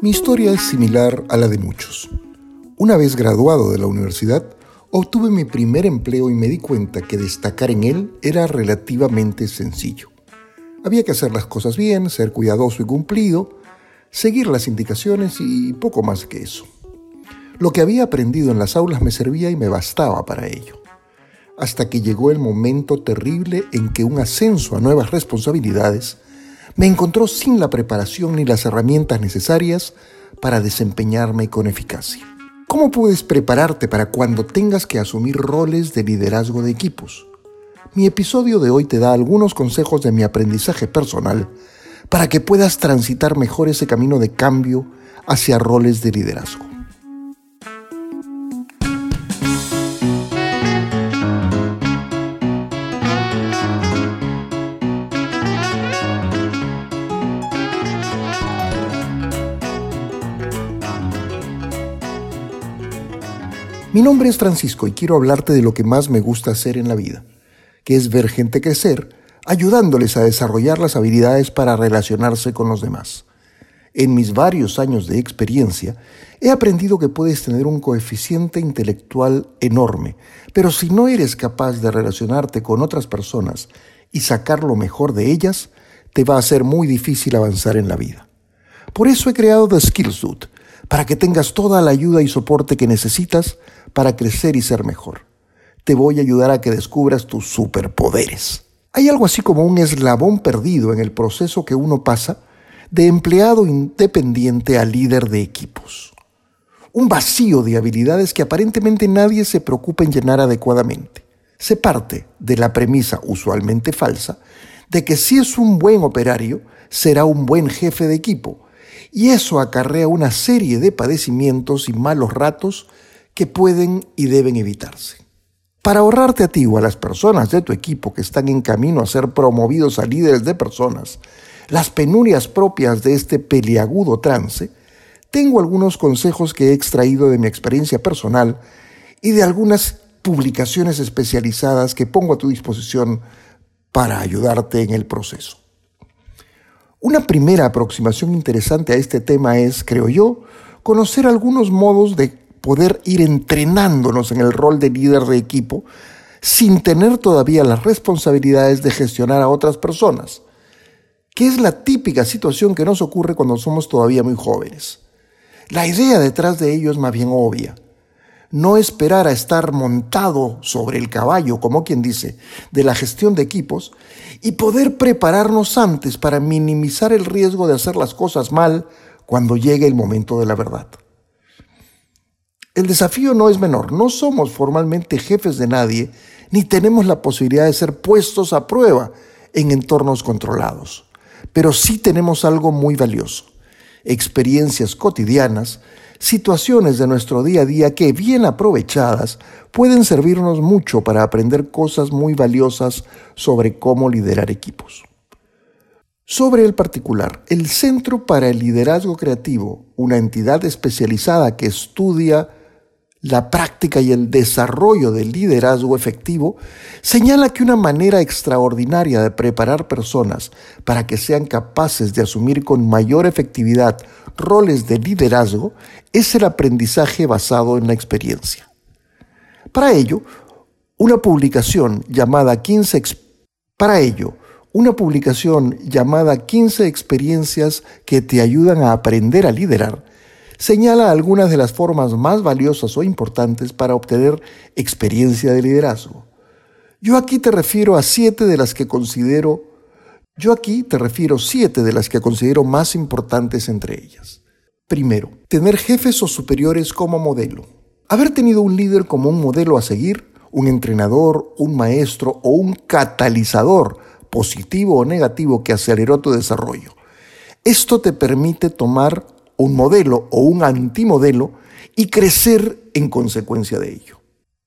Mi historia es similar a la de muchos. Una vez graduado de la universidad, obtuve mi primer empleo y me di cuenta que destacar en él era relativamente sencillo. Había que hacer las cosas bien, ser cuidadoso y cumplido, seguir las indicaciones y poco más que eso. Lo que había aprendido en las aulas me servía y me bastaba para ello. Hasta que llegó el momento terrible en que un ascenso a nuevas responsabilidades me encontró sin la preparación ni las herramientas necesarias para desempeñarme con eficacia. ¿Cómo puedes prepararte para cuando tengas que asumir roles de liderazgo de equipos? Mi episodio de hoy te da algunos consejos de mi aprendizaje personal para que puedas transitar mejor ese camino de cambio hacia roles de liderazgo. Mi nombre es Francisco y quiero hablarte de lo que más me gusta hacer en la vida, que es ver gente crecer, ayudándoles a desarrollar las habilidades para relacionarse con los demás. En mis varios años de experiencia, he aprendido que puedes tener un coeficiente intelectual enorme, pero si no eres capaz de relacionarte con otras personas y sacar lo mejor de ellas, te va a ser muy difícil avanzar en la vida. Por eso he creado The Skills Dude, para que tengas toda la ayuda y soporte que necesitas para crecer y ser mejor. Te voy a ayudar a que descubras tus superpoderes. Hay algo así como un eslabón perdido en el proceso que uno pasa de empleado independiente a líder de equipos. Un vacío de habilidades que aparentemente nadie se preocupa en llenar adecuadamente. Se parte de la premisa usualmente falsa de que si es un buen operario, será un buen jefe de equipo, y eso acarrea una serie de padecimientos y malos ratos que pueden y deben evitarse. Para ahorrarte a ti o a las personas de tu equipo que están en camino a ser promovidos a líderes de personas, las penurias propias de este peliagudo trance, tengo algunos consejos que he extraído de mi experiencia personal y de algunas publicaciones especializadas que pongo a tu disposición para ayudarte en el proceso. Una primera aproximación interesante a este tema es, creo yo, conocer algunos modos de poder ir entrenándonos en el rol de líder de equipo sin tener todavía las responsabilidades de gestionar a otras personas, que es la típica situación que nos ocurre cuando somos todavía muy jóvenes. La idea detrás de ello es más bien obvia. No esperar a estar montado sobre el caballo, como quien dice, de la gestión de equipos y poder prepararnos antes para minimizar el riesgo de hacer las cosas mal cuando llegue el momento de la verdad. El desafío no es menor, no somos formalmente jefes de nadie, ni tenemos la posibilidad de ser puestos a prueba en entornos controlados, pero sí tenemos algo muy valioso, experiencias cotidianas, situaciones de nuestro día a día que, bien aprovechadas, pueden servirnos mucho para aprender cosas muy valiosas sobre cómo liderar equipos. Sobre el particular, el Centro para el Liderazgo Creativo, una entidad especializada que estudia la práctica y el desarrollo del liderazgo efectivo, señala que una manera extraordinaria de preparar personas para que sean capaces de asumir con mayor efectividad roles de liderazgo es el aprendizaje basado en la experiencia. Para ello, una publicación llamada 15 para ello, una publicación llamada 15 experiencias que te ayudan a aprender a liderar señala algunas de las formas más valiosas o importantes para obtener experiencia de liderazgo. Yo aquí te refiero a siete de las que considero, yo aquí te refiero siete de las que considero más importantes entre ellas. Primero, tener jefes o superiores como modelo. Haber tenido un líder como un modelo a seguir, un entrenador, un maestro o un catalizador positivo o negativo que aceleró tu desarrollo. Esto te permite tomar un modelo o un antimodelo y crecer en consecuencia de ello.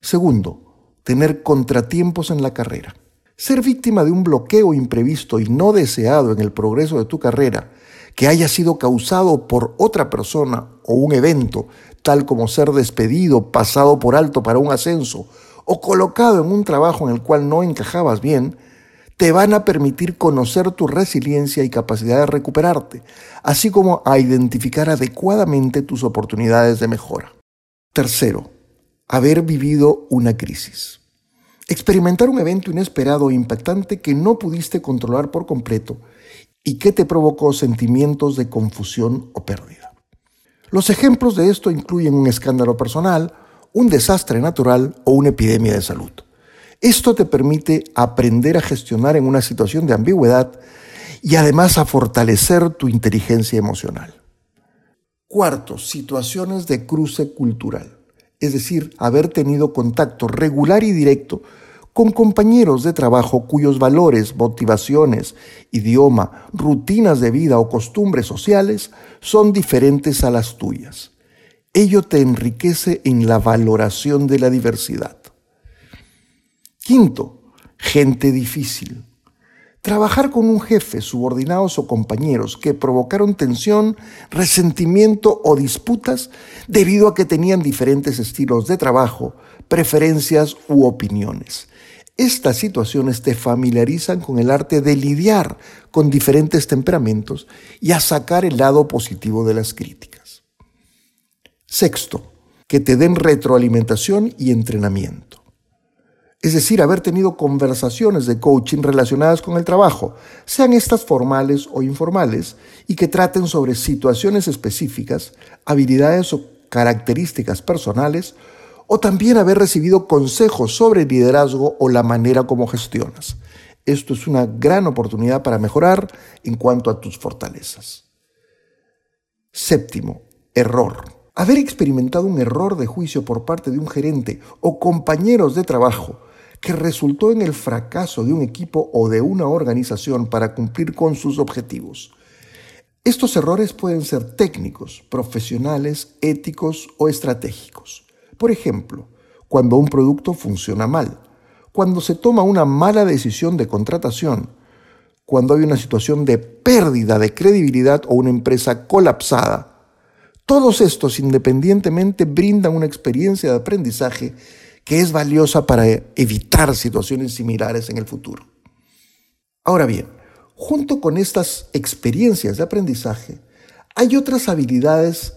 Segundo, tener contratiempos en la carrera. Ser víctima de un bloqueo imprevisto y no deseado en el progreso de tu carrera que haya sido causado por otra persona o un evento, tal como ser despedido, pasado por alto para un ascenso o colocado en un trabajo en el cual no encajabas bien, te van a permitir conocer tu resiliencia y capacidad de recuperarte, así como a identificar adecuadamente tus oportunidades de mejora. Tercero, haber vivido una crisis. Experimentar un evento inesperado e impactante que no pudiste controlar por completo y que te provocó sentimientos de confusión o pérdida. Los ejemplos de esto incluyen un escándalo personal, un desastre natural o una epidemia de salud. Esto te permite aprender a gestionar en una situación de ambigüedad y además a fortalecer tu inteligencia emocional. Cuarto, situaciones de cruce cultural, es decir, haber tenido contacto regular y directo con compañeros de trabajo cuyos valores, motivaciones, idioma, rutinas de vida o costumbres sociales son diferentes a las tuyas. Ello te enriquece en la valoración de la diversidad. Quinto, gente difícil. Trabajar con un jefe, subordinados o compañeros que provocaron tensión, resentimiento o disputas debido a que tenían diferentes estilos de trabajo, preferencias u opiniones. Estas situaciones te familiarizan con el arte de lidiar con diferentes temperamentos y a sacar el lado positivo de las críticas. Sexto, que te den retroalimentación y entrenamiento es decir, haber tenido conversaciones de coaching relacionadas con el trabajo, sean estas formales o informales, y que traten sobre situaciones específicas, habilidades o características personales, o también haber recibido consejos sobre liderazgo o la manera como gestionas. Esto es una gran oportunidad para mejorar en cuanto a tus fortalezas. Séptimo, error. Haber experimentado un error de juicio por parte de un gerente o compañeros de trabajo que resultó en el fracaso de un equipo o de una organización para cumplir con sus objetivos. Estos errores pueden ser técnicos, profesionales, éticos o estratégicos. Por ejemplo, cuando un producto funciona mal, cuando se toma una mala decisión de contratación, cuando hay una situación de pérdida de credibilidad o una empresa colapsada. Todos estos independientemente brindan una experiencia de aprendizaje que es valiosa para evitar situaciones similares en el futuro. Ahora bien, junto con estas experiencias de aprendizaje, hay otras habilidades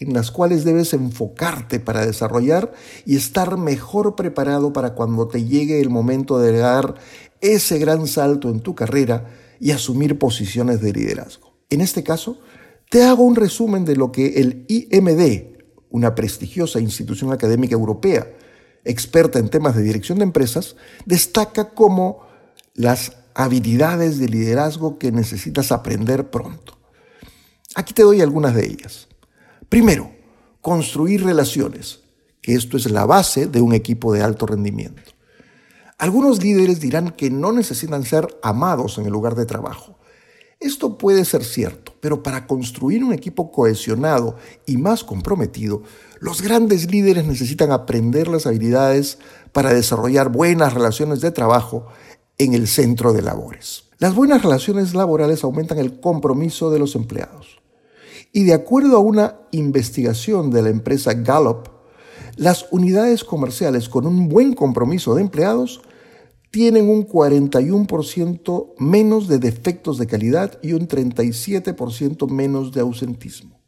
en las cuales debes enfocarte para desarrollar y estar mejor preparado para cuando te llegue el momento de dar ese gran salto en tu carrera y asumir posiciones de liderazgo. En este caso, te hago un resumen de lo que el IMD, una prestigiosa institución académica europea, experta en temas de dirección de empresas, destaca como las habilidades de liderazgo que necesitas aprender pronto. Aquí te doy algunas de ellas. Primero, construir relaciones, que esto es la base de un equipo de alto rendimiento. Algunos líderes dirán que no necesitan ser amados en el lugar de trabajo. Esto puede ser cierto, pero para construir un equipo cohesionado y más comprometido, los grandes líderes necesitan aprender las habilidades para desarrollar buenas relaciones de trabajo en el centro de labores. Las buenas relaciones laborales aumentan el compromiso de los empleados. Y de acuerdo a una investigación de la empresa Gallup, las unidades comerciales con un buen compromiso de empleados tienen un 41% menos de defectos de calidad y un 37% menos de ausentismo.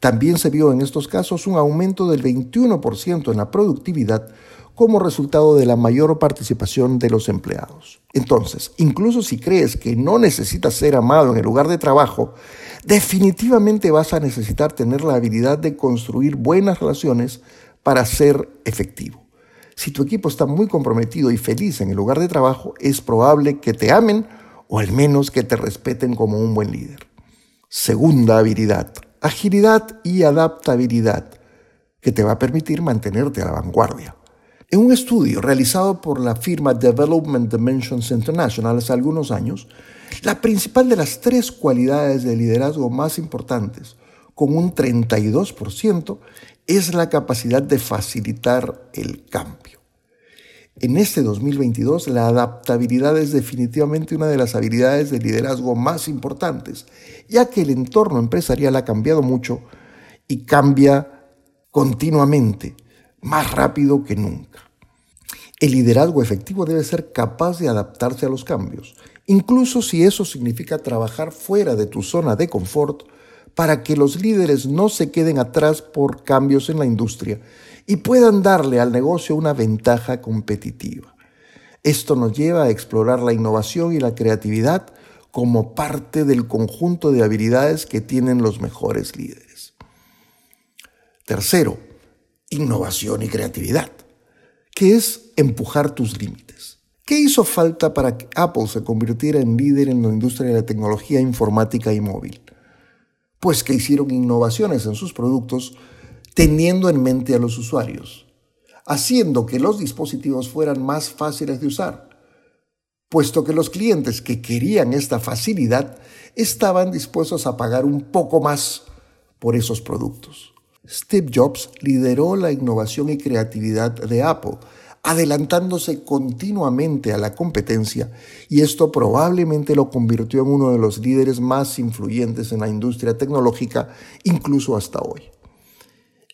También se vio en estos casos un aumento del 21% en la productividad como resultado de la mayor participación de los empleados. Entonces, incluso si crees que no necesitas ser amado en el lugar de trabajo, definitivamente vas a necesitar tener la habilidad de construir buenas relaciones para ser efectivo. Si tu equipo está muy comprometido y feliz en el lugar de trabajo, es probable que te amen o al menos que te respeten como un buen líder. Segunda habilidad, agilidad y adaptabilidad, que te va a permitir mantenerte a la vanguardia. En un estudio realizado por la firma Development Dimensions International hace algunos años, la principal de las tres cualidades de liderazgo más importantes, con un 32%, es la capacidad de facilitar el cambio. En este 2022, la adaptabilidad es definitivamente una de las habilidades de liderazgo más importantes, ya que el entorno empresarial ha cambiado mucho y cambia continuamente, más rápido que nunca. El liderazgo efectivo debe ser capaz de adaptarse a los cambios, incluso si eso significa trabajar fuera de tu zona de confort para que los líderes no se queden atrás por cambios en la industria y puedan darle al negocio una ventaja competitiva. Esto nos lleva a explorar la innovación y la creatividad como parte del conjunto de habilidades que tienen los mejores líderes. Tercero, innovación y creatividad, que es empujar tus límites. ¿Qué hizo falta para que Apple se convirtiera en líder en la industria de la tecnología informática y móvil? Pues que hicieron innovaciones en sus productos teniendo en mente a los usuarios, haciendo que los dispositivos fueran más fáciles de usar, puesto que los clientes que querían esta facilidad estaban dispuestos a pagar un poco más por esos productos. Steve Jobs lideró la innovación y creatividad de Apple, adelantándose continuamente a la competencia y esto probablemente lo convirtió en uno de los líderes más influyentes en la industria tecnológica incluso hasta hoy.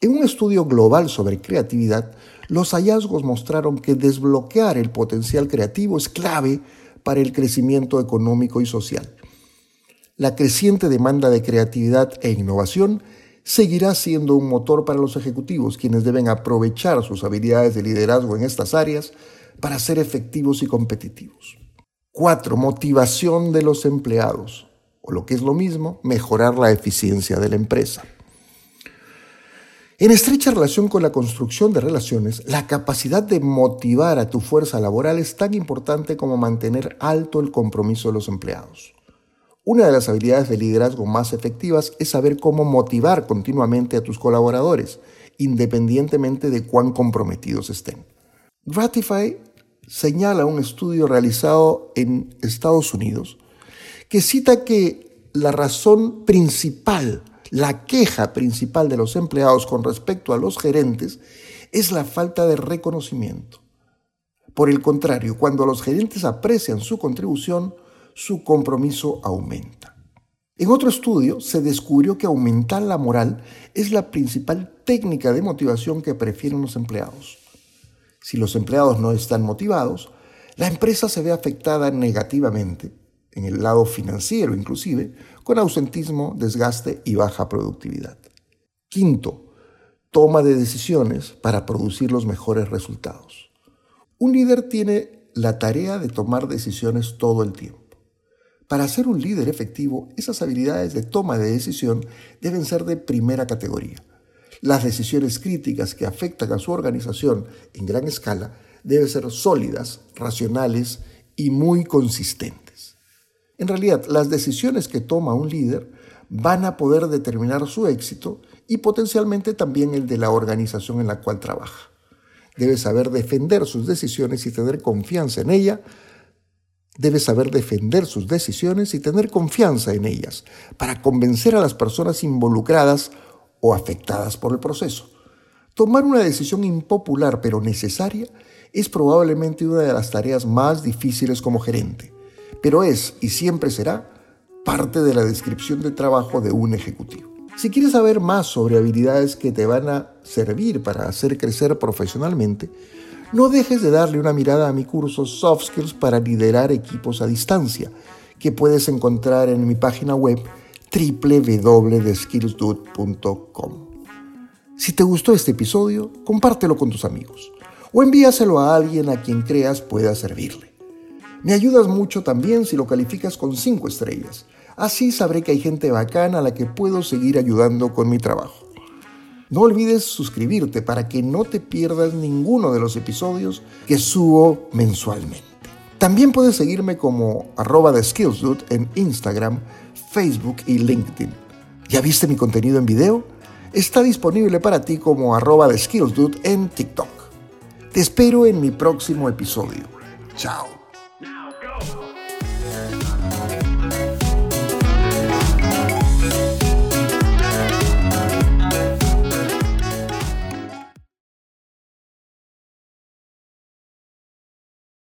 En un estudio global sobre creatividad, los hallazgos mostraron que desbloquear el potencial creativo es clave para el crecimiento económico y social. La creciente demanda de creatividad e innovación seguirá siendo un motor para los ejecutivos, quienes deben aprovechar sus habilidades de liderazgo en estas áreas para ser efectivos y competitivos. 4. Motivación de los empleados, o lo que es lo mismo, mejorar la eficiencia de la empresa. En estrecha relación con la construcción de relaciones, la capacidad de motivar a tu fuerza laboral es tan importante como mantener alto el compromiso de los empleados. Una de las habilidades de liderazgo más efectivas es saber cómo motivar continuamente a tus colaboradores, independientemente de cuán comprometidos estén. Gratify señala un estudio realizado en Estados Unidos que cita que la razón principal la queja principal de los empleados con respecto a los gerentes es la falta de reconocimiento. Por el contrario, cuando los gerentes aprecian su contribución, su compromiso aumenta. En otro estudio se descubrió que aumentar la moral es la principal técnica de motivación que prefieren los empleados. Si los empleados no están motivados, la empresa se ve afectada negativamente en el lado financiero inclusive, con ausentismo, desgaste y baja productividad. Quinto, toma de decisiones para producir los mejores resultados. Un líder tiene la tarea de tomar decisiones todo el tiempo. Para ser un líder efectivo, esas habilidades de toma de decisión deben ser de primera categoría. Las decisiones críticas que afectan a su organización en gran escala deben ser sólidas, racionales y muy consistentes. En realidad, las decisiones que toma un líder van a poder determinar su éxito y potencialmente también el de la organización en la cual trabaja. Debe saber defender sus decisiones y tener confianza en ella. Debe saber defender sus decisiones y tener confianza en ellas para convencer a las personas involucradas o afectadas por el proceso. Tomar una decisión impopular pero necesaria es probablemente una de las tareas más difíciles como gerente pero es y siempre será parte de la descripción de trabajo de un ejecutivo. Si quieres saber más sobre habilidades que te van a servir para hacer crecer profesionalmente, no dejes de darle una mirada a mi curso Soft Skills para liderar equipos a distancia, que puedes encontrar en mi página web www.skillsdude.com. Si te gustó este episodio, compártelo con tus amigos o envíaselo a alguien a quien creas pueda servirle. Me ayudas mucho también si lo calificas con 5 estrellas. Así sabré que hay gente bacana a la que puedo seguir ayudando con mi trabajo. No olvides suscribirte para que no te pierdas ninguno de los episodios que subo mensualmente. También puedes seguirme como arroba de SkillsDude en Instagram, Facebook y LinkedIn. ¿Ya viste mi contenido en video? Está disponible para ti como arroba de SkillsDude en TikTok. Te espero en mi próximo episodio. Chao.